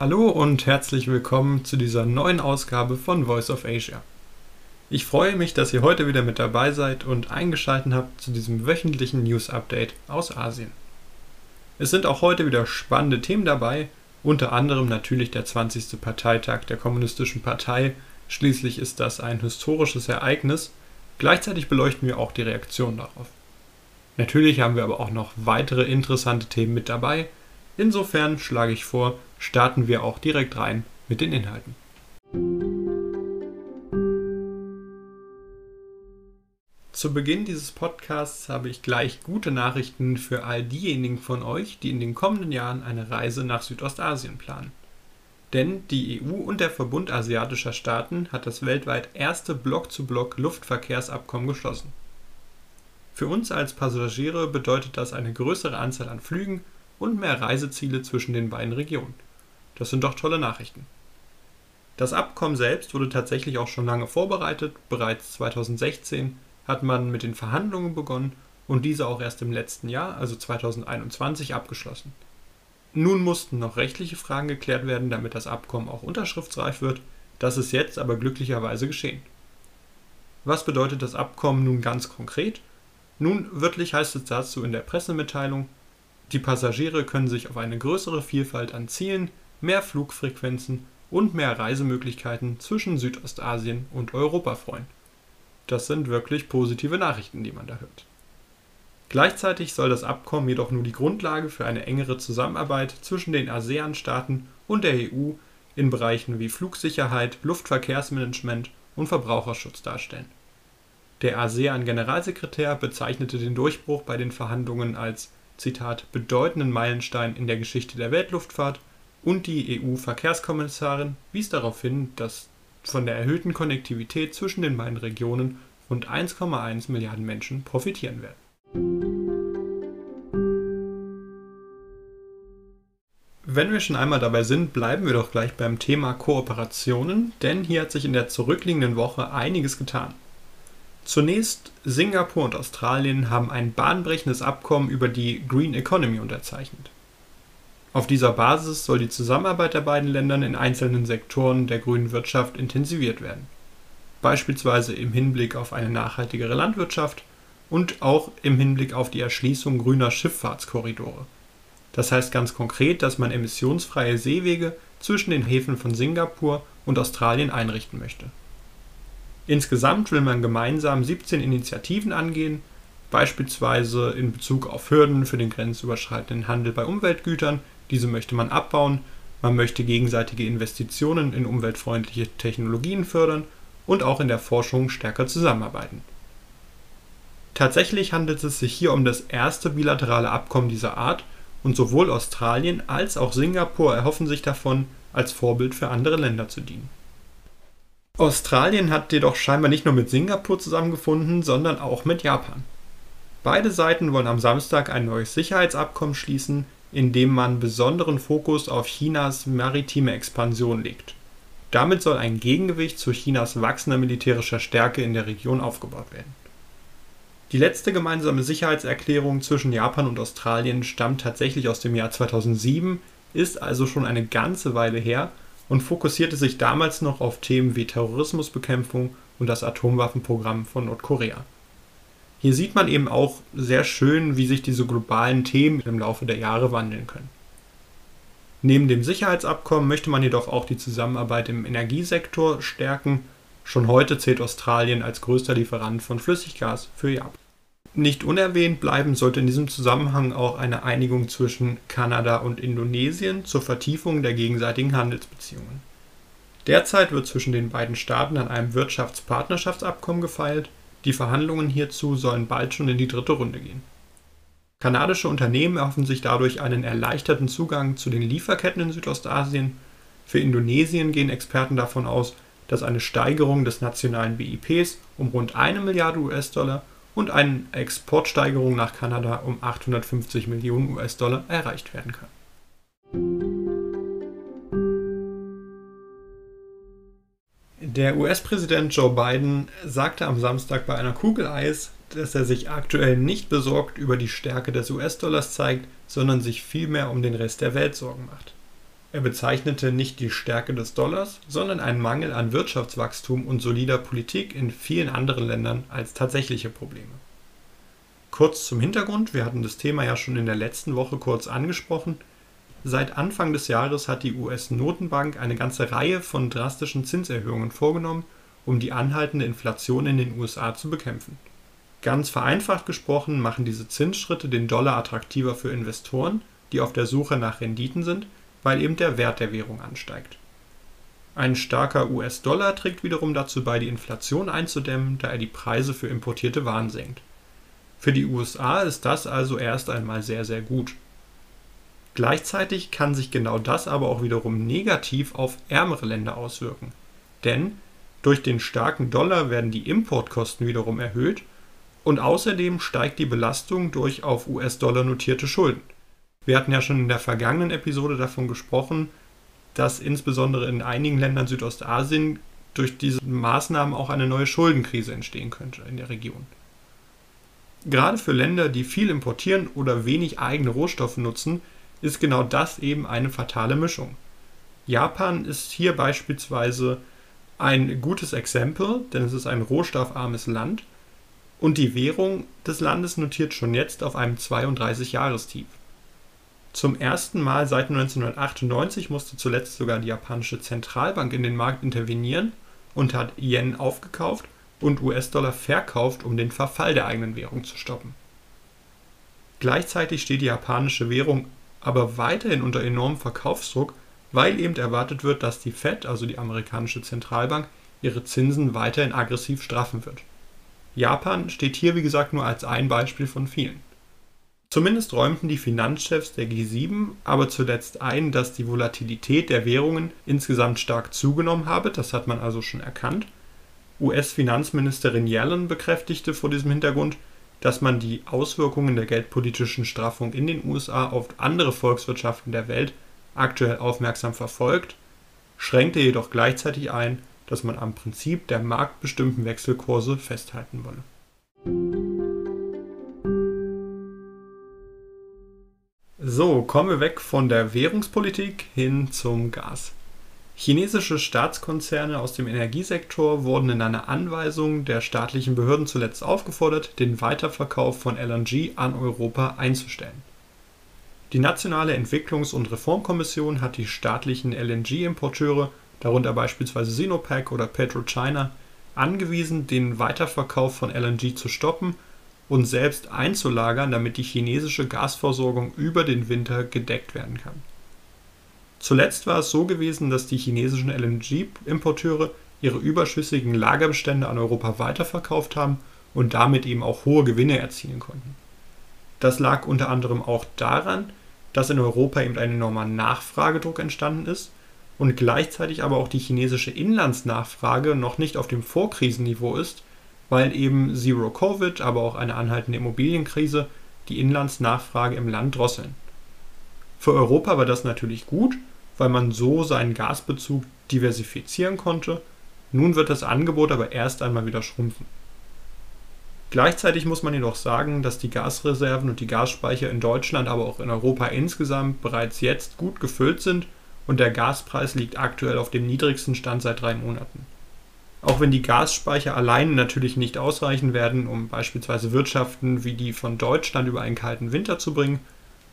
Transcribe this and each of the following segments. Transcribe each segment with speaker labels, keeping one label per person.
Speaker 1: Hallo und herzlich willkommen zu dieser neuen Ausgabe von Voice of Asia. Ich freue mich, dass ihr heute wieder mit dabei seid und eingeschaltet habt zu diesem wöchentlichen News Update aus Asien. Es sind auch heute wieder spannende Themen dabei, unter anderem natürlich der 20. Parteitag der Kommunistischen Partei. Schließlich ist das ein historisches Ereignis. Gleichzeitig beleuchten wir auch die Reaktion darauf. Natürlich haben wir aber auch noch weitere interessante Themen mit dabei. Insofern schlage ich vor, starten wir auch direkt rein mit den Inhalten. Zu Beginn dieses Podcasts habe ich gleich gute Nachrichten für all diejenigen von euch, die in den kommenden Jahren eine Reise nach Südostasien planen. Denn die EU und der Verbund asiatischer Staaten hat das weltweit erste Block-zu-Block-Luftverkehrsabkommen geschlossen. Für uns als Passagiere bedeutet das eine größere Anzahl an Flügen und mehr Reiseziele zwischen den beiden Regionen. Das sind doch tolle Nachrichten. Das Abkommen selbst wurde tatsächlich auch schon lange vorbereitet. Bereits 2016 hat man mit den Verhandlungen begonnen und diese auch erst im letzten Jahr, also 2021, abgeschlossen. Nun mussten noch rechtliche Fragen geklärt werden, damit das Abkommen auch unterschriftsreif wird. Das ist jetzt aber glücklicherweise geschehen. Was bedeutet das Abkommen nun ganz konkret? Nun, wörtlich heißt es dazu in der Pressemitteilung, die Passagiere können sich auf eine größere Vielfalt an Zielen, mehr Flugfrequenzen und mehr Reisemöglichkeiten zwischen Südostasien und Europa freuen. Das sind wirklich positive Nachrichten, die man da hört. Gleichzeitig soll das Abkommen jedoch nur die Grundlage für eine engere Zusammenarbeit zwischen den ASEAN-Staaten und der EU in Bereichen wie Flugsicherheit, Luftverkehrsmanagement und Verbraucherschutz darstellen. Der ASEAN-Generalsekretär bezeichnete den Durchbruch bei den Verhandlungen als Zitat bedeutenden Meilenstein in der Geschichte der Weltluftfahrt und die EU-Verkehrskommissarin wies darauf hin, dass von der erhöhten Konnektivität zwischen den beiden Regionen rund 1,1 Milliarden Menschen profitieren werden. Wenn wir schon einmal dabei sind, bleiben wir doch gleich beim Thema Kooperationen, denn hier hat sich in der zurückliegenden Woche einiges getan. Zunächst Singapur und Australien haben ein bahnbrechendes Abkommen über die Green Economy unterzeichnet. Auf dieser Basis soll die Zusammenarbeit der beiden Länder in einzelnen Sektoren der grünen Wirtschaft intensiviert werden, beispielsweise im Hinblick auf eine nachhaltigere Landwirtschaft und auch im Hinblick auf die Erschließung grüner Schifffahrtskorridore. Das heißt ganz konkret, dass man emissionsfreie Seewege zwischen den Häfen von Singapur und Australien einrichten möchte Insgesamt will man gemeinsam 17 Initiativen angehen, beispielsweise in Bezug auf Hürden für den grenzüberschreitenden Handel bei Umweltgütern. Diese möchte man abbauen. Man möchte gegenseitige Investitionen in umweltfreundliche Technologien fördern und auch in der Forschung stärker zusammenarbeiten. Tatsächlich handelt es sich hier um das erste bilaterale Abkommen dieser Art und sowohl Australien als auch Singapur erhoffen sich davon, als Vorbild für andere Länder zu dienen. Australien hat jedoch scheinbar nicht nur mit Singapur zusammengefunden, sondern auch mit Japan. Beide Seiten wollen am Samstag ein neues Sicherheitsabkommen schließen, in dem man besonderen Fokus auf Chinas maritime Expansion legt. Damit soll ein Gegengewicht zu Chinas wachsender militärischer Stärke in der Region aufgebaut werden. Die letzte gemeinsame Sicherheitserklärung zwischen Japan und Australien stammt tatsächlich aus dem Jahr 2007, ist also schon eine ganze Weile her und fokussierte sich damals noch auf Themen wie Terrorismusbekämpfung und das Atomwaffenprogramm von Nordkorea. Hier sieht man eben auch sehr schön, wie sich diese globalen Themen im Laufe der Jahre wandeln können. Neben dem Sicherheitsabkommen möchte man jedoch auch die Zusammenarbeit im Energiesektor stärken. Schon heute zählt Australien als größter Lieferant von Flüssiggas für Japan. Nicht unerwähnt bleiben sollte in diesem Zusammenhang auch eine Einigung zwischen Kanada und Indonesien zur Vertiefung der gegenseitigen Handelsbeziehungen. Derzeit wird zwischen den beiden Staaten an einem Wirtschaftspartnerschaftsabkommen gefeilt, die Verhandlungen hierzu sollen bald schon in die dritte Runde gehen. Kanadische Unternehmen erhoffen sich dadurch einen erleichterten Zugang zu den Lieferketten in Südostasien. Für Indonesien gehen Experten davon aus, dass eine Steigerung des nationalen BIPs um rund eine Milliarde US-Dollar und eine Exportsteigerung nach Kanada um 850 Millionen US-Dollar erreicht werden kann. Der US-Präsident Joe Biden sagte am Samstag bei einer Kugel Eis, dass er sich aktuell nicht besorgt über die Stärke des US-Dollars zeigt, sondern sich vielmehr um den Rest der Welt Sorgen macht. Er bezeichnete nicht die Stärke des Dollars, sondern einen Mangel an Wirtschaftswachstum und solider Politik in vielen anderen Ländern als tatsächliche Probleme. Kurz zum Hintergrund, wir hatten das Thema ja schon in der letzten Woche kurz angesprochen. Seit Anfang des Jahres hat die US-Notenbank eine ganze Reihe von drastischen Zinserhöhungen vorgenommen, um die anhaltende Inflation in den USA zu bekämpfen. Ganz vereinfacht gesprochen machen diese Zinsschritte den Dollar attraktiver für Investoren, die auf der Suche nach Renditen sind, weil eben der Wert der Währung ansteigt. Ein starker US-Dollar trägt wiederum dazu bei, die Inflation einzudämmen, da er die Preise für importierte Waren senkt. Für die USA ist das also erst einmal sehr, sehr gut. Gleichzeitig kann sich genau das aber auch wiederum negativ auf ärmere Länder auswirken. Denn durch den starken Dollar werden die Importkosten wiederum erhöht und außerdem steigt die Belastung durch auf US-Dollar notierte Schulden. Wir hatten ja schon in der vergangenen Episode davon gesprochen, dass insbesondere in einigen Ländern Südostasien durch diese Maßnahmen auch eine neue Schuldenkrise entstehen könnte in der Region. Gerade für Länder, die viel importieren oder wenig eigene Rohstoffe nutzen, ist genau das eben eine fatale Mischung. Japan ist hier beispielsweise ein gutes Exempel, denn es ist ein rohstoffarmes Land und die Währung des Landes notiert schon jetzt auf einem 32-Jahrestief. Zum ersten Mal seit 1998 musste zuletzt sogar die japanische Zentralbank in den Markt intervenieren und hat Yen aufgekauft und US-Dollar verkauft, um den Verfall der eigenen Währung zu stoppen. Gleichzeitig steht die japanische Währung aber weiterhin unter enormem Verkaufsdruck, weil eben erwartet wird, dass die Fed, also die amerikanische Zentralbank, ihre Zinsen weiterhin aggressiv straffen wird. Japan steht hier wie gesagt nur als ein Beispiel von vielen. Zumindest räumten die Finanzchefs der G7 aber zuletzt ein, dass die Volatilität der Währungen insgesamt stark zugenommen habe, das hat man also schon erkannt. US-Finanzministerin Yellen bekräftigte vor diesem Hintergrund, dass man die Auswirkungen der geldpolitischen Straffung in den USA auf andere Volkswirtschaften der Welt aktuell aufmerksam verfolgt, schränkte jedoch gleichzeitig ein, dass man am Prinzip der marktbestimmten Wechselkurse festhalten wolle. So, kommen wir weg von der Währungspolitik hin zum Gas. Chinesische Staatskonzerne aus dem Energiesektor wurden in einer Anweisung der staatlichen Behörden zuletzt aufgefordert, den Weiterverkauf von LNG an Europa einzustellen. Die Nationale Entwicklungs- und Reformkommission hat die staatlichen LNG-Importeure darunter beispielsweise Sinopec oder PetroChina, angewiesen, den Weiterverkauf von LNG zu stoppen und selbst einzulagern, damit die chinesische Gasversorgung über den Winter gedeckt werden kann. Zuletzt war es so gewesen, dass die chinesischen LNG-Importeure ihre überschüssigen Lagerbestände an Europa weiterverkauft haben und damit eben auch hohe Gewinne erzielen konnten. Das lag unter anderem auch daran, dass in Europa eben ein enormer Nachfragedruck entstanden ist und gleichzeitig aber auch die chinesische Inlandsnachfrage noch nicht auf dem Vorkrisenniveau ist, weil eben Zero Covid, aber auch eine anhaltende Immobilienkrise die Inlandsnachfrage im Land drosseln. Für Europa war das natürlich gut, weil man so seinen Gasbezug diversifizieren konnte. Nun wird das Angebot aber erst einmal wieder schrumpfen. Gleichzeitig muss man jedoch sagen, dass die Gasreserven und die Gasspeicher in Deutschland, aber auch in Europa insgesamt bereits jetzt gut gefüllt sind und der Gaspreis liegt aktuell auf dem niedrigsten Stand seit drei Monaten. Auch wenn die Gasspeicher alleine natürlich nicht ausreichen werden, um beispielsweise Wirtschaften wie die von Deutschland über einen kalten Winter zu bringen,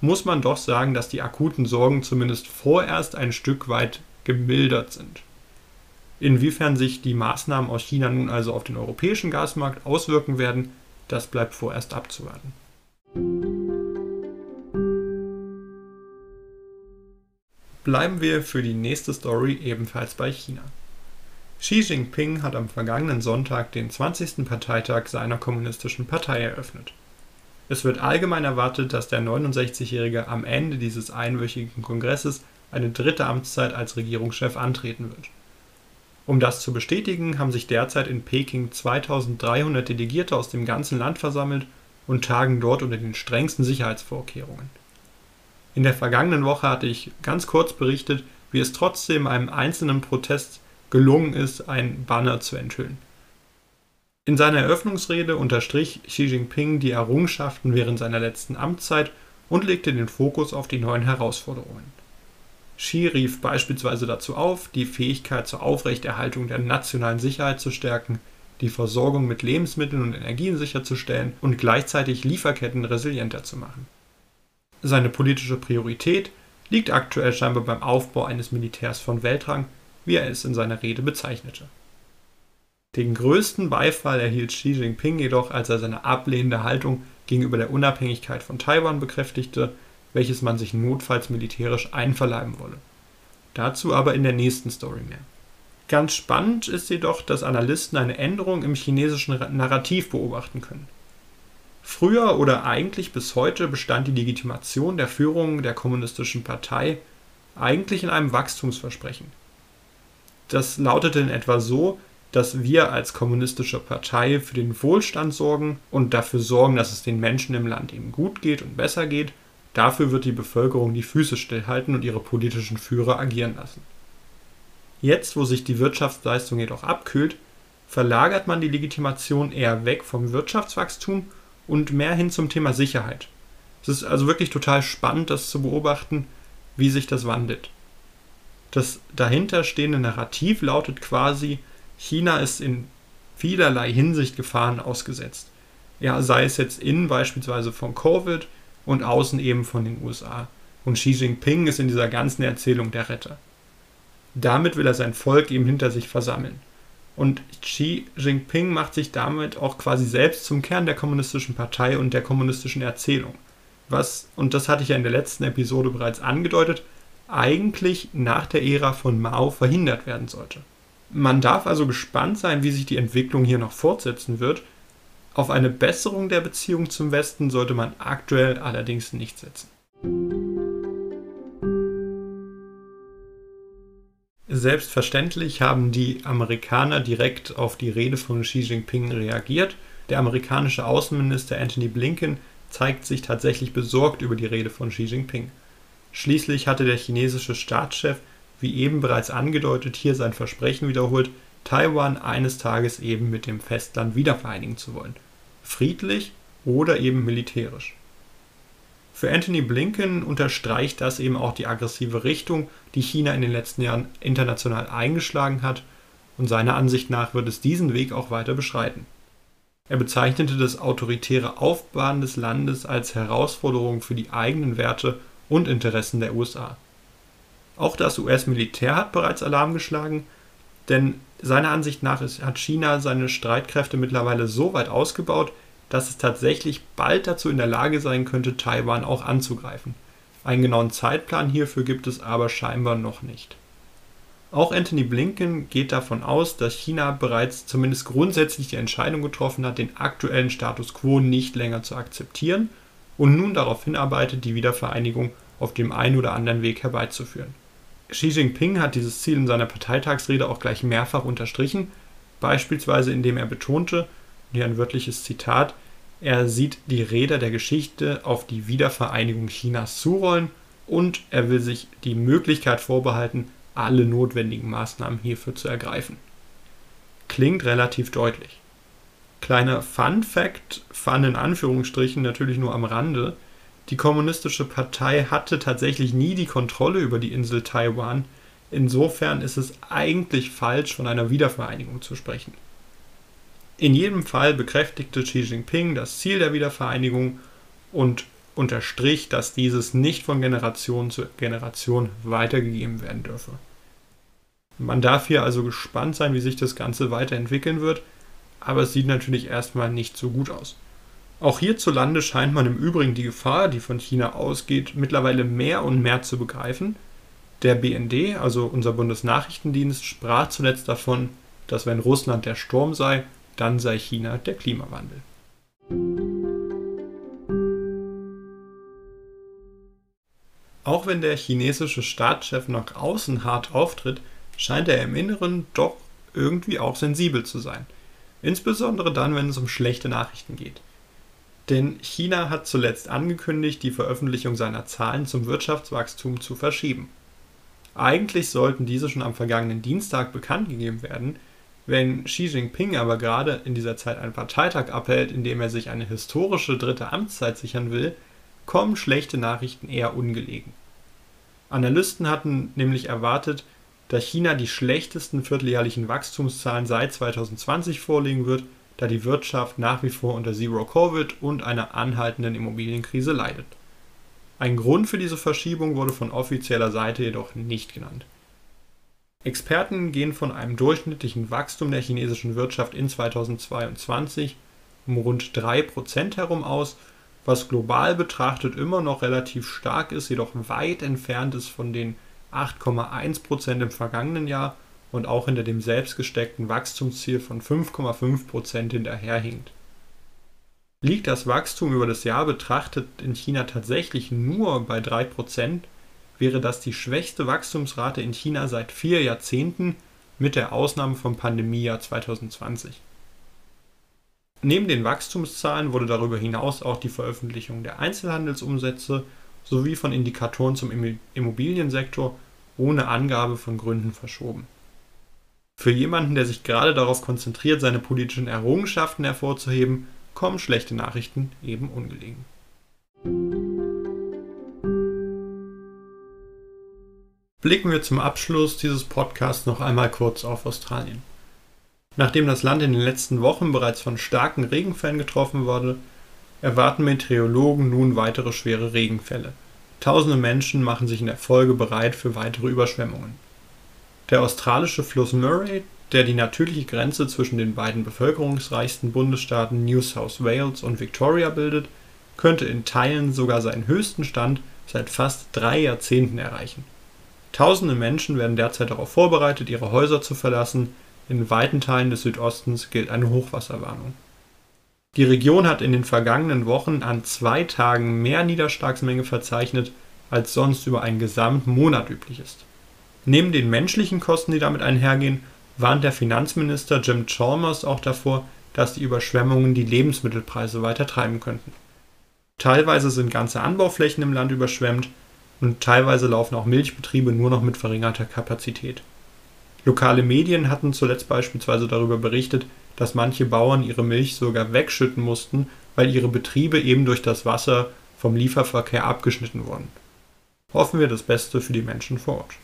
Speaker 1: muss man doch sagen, dass die akuten Sorgen zumindest vorerst ein Stück weit gemildert sind. Inwiefern sich die Maßnahmen aus China nun also auf den europäischen Gasmarkt auswirken werden, das bleibt vorerst abzuwarten. bleiben wir für die nächste Story ebenfalls bei China. Xi Jinping hat am vergangenen Sonntag den 20. Parteitag seiner kommunistischen Partei eröffnet. Es wird allgemein erwartet, dass der 69-Jährige am Ende dieses einwöchigen Kongresses eine dritte Amtszeit als Regierungschef antreten wird. Um das zu bestätigen, haben sich derzeit in Peking 2300 Delegierte aus dem ganzen Land versammelt und tagen dort unter den strengsten Sicherheitsvorkehrungen. In der vergangenen Woche hatte ich ganz kurz berichtet, wie es trotzdem einem einzelnen Protest gelungen ist, ein Banner zu enthüllen. In seiner Eröffnungsrede unterstrich Xi Jinping die Errungenschaften während seiner letzten Amtszeit und legte den Fokus auf die neuen Herausforderungen. Xi rief beispielsweise dazu auf, die Fähigkeit zur Aufrechterhaltung der nationalen Sicherheit zu stärken, die Versorgung mit Lebensmitteln und Energien sicherzustellen und gleichzeitig Lieferketten resilienter zu machen. Seine politische Priorität liegt aktuell scheinbar beim Aufbau eines Militärs von Weltrang, wie er es in seiner Rede bezeichnete. Den größten Beifall erhielt Xi Jinping jedoch, als er seine ablehnende Haltung gegenüber der Unabhängigkeit von Taiwan bekräftigte, welches man sich notfalls militärisch einverleiben wolle. Dazu aber in der nächsten Story mehr. Ganz spannend ist jedoch, dass Analysten eine Änderung im chinesischen Narrativ beobachten können. Früher oder eigentlich bis heute bestand die Legitimation der Führung der Kommunistischen Partei eigentlich in einem Wachstumsversprechen. Das lautete in etwa so, dass wir als kommunistische Partei für den Wohlstand sorgen und dafür sorgen, dass es den Menschen im Land eben gut geht und besser geht. Dafür wird die Bevölkerung die Füße stillhalten und ihre politischen Führer agieren lassen. Jetzt, wo sich die Wirtschaftsleistung jedoch abkühlt, verlagert man die Legitimation eher weg vom Wirtschaftswachstum und mehr hin zum Thema Sicherheit. Es ist also wirklich total spannend, das zu beobachten, wie sich das wandelt. Das dahinterstehende Narrativ lautet quasi, China ist in vielerlei Hinsicht Gefahren ausgesetzt. Ja, sei es jetzt innen beispielsweise von Covid und außen eben von den USA. Und Xi Jinping ist in dieser ganzen Erzählung der Retter. Damit will er sein Volk eben hinter sich versammeln. Und Xi Jinping macht sich damit auch quasi selbst zum Kern der kommunistischen Partei und der kommunistischen Erzählung. Was, und das hatte ich ja in der letzten Episode bereits angedeutet, eigentlich nach der Ära von Mao verhindert werden sollte. Man darf also gespannt sein, wie sich die Entwicklung hier noch fortsetzen wird. Auf eine Besserung der Beziehung zum Westen sollte man aktuell allerdings nicht setzen. Selbstverständlich haben die Amerikaner direkt auf die Rede von Xi Jinping reagiert. Der amerikanische Außenminister Anthony Blinken zeigt sich tatsächlich besorgt über die Rede von Xi Jinping. Schließlich hatte der chinesische Staatschef, wie eben bereits angedeutet, hier sein Versprechen wiederholt, Taiwan eines Tages eben mit dem Festland wiedervereinigen zu wollen. Friedlich oder eben militärisch. Für Anthony Blinken unterstreicht das eben auch die aggressive Richtung, die China in den letzten Jahren international eingeschlagen hat, und seiner Ansicht nach wird es diesen Weg auch weiter beschreiten. Er bezeichnete das autoritäre Aufbauen des Landes als Herausforderung für die eigenen Werte und Interessen der USA. Auch das US-Militär hat bereits Alarm geschlagen, denn seiner Ansicht nach hat China seine Streitkräfte mittlerweile so weit ausgebaut, dass es tatsächlich bald dazu in der Lage sein könnte, Taiwan auch anzugreifen. Einen genauen Zeitplan hierfür gibt es aber scheinbar noch nicht. Auch Anthony Blinken geht davon aus, dass China bereits zumindest grundsätzlich die Entscheidung getroffen hat, den aktuellen Status quo nicht länger zu akzeptieren und nun darauf hinarbeitet, die Wiedervereinigung auf dem einen oder anderen Weg herbeizuführen. Xi Jinping hat dieses Ziel in seiner Parteitagsrede auch gleich mehrfach unterstrichen, beispielsweise indem er betonte, hier ein wörtliches Zitat, er sieht die Räder der Geschichte auf die Wiedervereinigung Chinas zurollen und er will sich die Möglichkeit vorbehalten, alle notwendigen Maßnahmen hierfür zu ergreifen. Klingt relativ deutlich. Kleiner Fun Fact, Fun in Anführungsstrichen natürlich nur am Rande, die Kommunistische Partei hatte tatsächlich nie die Kontrolle über die Insel Taiwan, insofern ist es eigentlich falsch, von einer Wiedervereinigung zu sprechen. In jedem Fall bekräftigte Xi Jinping das Ziel der Wiedervereinigung und unterstrich, dass dieses nicht von Generation zu Generation weitergegeben werden dürfe. Man darf hier also gespannt sein, wie sich das Ganze weiterentwickeln wird, aber es sieht natürlich erstmal nicht so gut aus. Auch hierzulande scheint man im Übrigen die Gefahr, die von China ausgeht, mittlerweile mehr und mehr zu begreifen. Der BND, also unser Bundesnachrichtendienst, sprach zuletzt davon, dass wenn Russland der Sturm sei, dann sei China der Klimawandel. Auch wenn der chinesische Staatschef nach außen hart auftritt, scheint er im Inneren doch irgendwie auch sensibel zu sein. Insbesondere dann, wenn es um schlechte Nachrichten geht. Denn China hat zuletzt angekündigt, die Veröffentlichung seiner Zahlen zum Wirtschaftswachstum zu verschieben. Eigentlich sollten diese schon am vergangenen Dienstag bekannt gegeben werden, wenn Xi Jinping aber gerade in dieser Zeit einen Parteitag abhält, in dem er sich eine historische dritte Amtszeit sichern will, kommen schlechte Nachrichten eher ungelegen. Analysten hatten nämlich erwartet, dass China die schlechtesten vierteljährlichen Wachstumszahlen seit 2020 vorlegen wird, da die Wirtschaft nach wie vor unter Zero-Covid und einer anhaltenden Immobilienkrise leidet. Ein Grund für diese Verschiebung wurde von offizieller Seite jedoch nicht genannt. Experten gehen von einem durchschnittlichen Wachstum der chinesischen Wirtschaft in 2022 um rund 3% herum aus, was global betrachtet immer noch relativ stark ist, jedoch weit entfernt ist von den 8,1% im vergangenen Jahr und auch hinter dem selbstgesteckten Wachstumsziel von 5,5% hinterherhinkt. Liegt das Wachstum über das Jahr betrachtet in China tatsächlich nur bei 3%, wäre das die schwächste Wachstumsrate in China seit vier Jahrzehnten mit der Ausnahme vom Pandemiejahr 2020. Neben den Wachstumszahlen wurde darüber hinaus auch die Veröffentlichung der Einzelhandelsumsätze sowie von Indikatoren zum Immobiliensektor ohne Angabe von Gründen verschoben. Für jemanden, der sich gerade darauf konzentriert, seine politischen Errungenschaften hervorzuheben, kommen schlechte Nachrichten eben ungelegen. Blicken wir zum Abschluss dieses Podcasts noch einmal kurz auf Australien. Nachdem das Land in den letzten Wochen bereits von starken Regenfällen getroffen wurde, erwarten Meteorologen nun weitere schwere Regenfälle. Tausende Menschen machen sich in der Folge bereit für weitere Überschwemmungen. Der australische Fluss Murray, der die natürliche Grenze zwischen den beiden bevölkerungsreichsten Bundesstaaten New South Wales und Victoria bildet, könnte in Teilen sogar seinen höchsten Stand seit fast drei Jahrzehnten erreichen. Tausende Menschen werden derzeit darauf vorbereitet, ihre Häuser zu verlassen. In weiten Teilen des Südostens gilt eine Hochwasserwarnung. Die Region hat in den vergangenen Wochen an zwei Tagen mehr Niederschlagsmenge verzeichnet, als sonst über einen gesamten Monat üblich ist. Neben den menschlichen Kosten, die damit einhergehen, warnt der Finanzminister Jim Chalmers auch davor, dass die Überschwemmungen die Lebensmittelpreise weiter treiben könnten. Teilweise sind ganze Anbauflächen im Land überschwemmt und teilweise laufen auch Milchbetriebe nur noch mit verringerter Kapazität. Lokale Medien hatten zuletzt beispielsweise darüber berichtet, dass manche Bauern ihre Milch sogar wegschütten mussten, weil ihre Betriebe eben durch das Wasser vom Lieferverkehr abgeschnitten wurden. Hoffen wir das Beste für die Menschen vor Ort.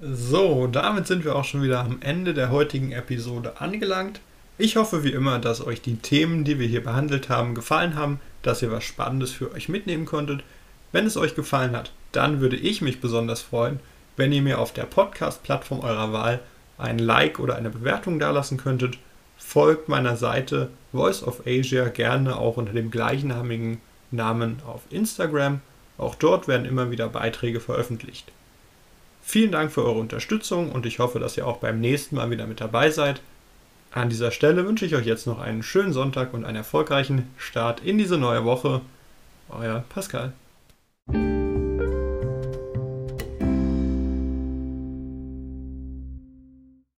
Speaker 1: So, damit sind wir auch schon wieder am Ende der heutigen Episode angelangt. Ich hoffe wie immer, dass euch die Themen, die wir hier behandelt haben, gefallen haben, dass ihr was Spannendes für euch mitnehmen konntet. Wenn es euch gefallen hat, dann würde ich mich besonders freuen, wenn ihr mir auf der Podcast-Plattform eurer Wahl ein Like oder eine Bewertung dalassen könntet. Folgt meiner Seite Voice of Asia gerne auch unter dem gleichnamigen Namen auf Instagram. Auch dort werden immer wieder Beiträge veröffentlicht. Vielen Dank für eure Unterstützung und ich hoffe, dass ihr auch beim nächsten Mal wieder mit dabei seid. An dieser Stelle wünsche ich euch jetzt noch einen schönen Sonntag und einen erfolgreichen Start in diese neue Woche. Euer Pascal.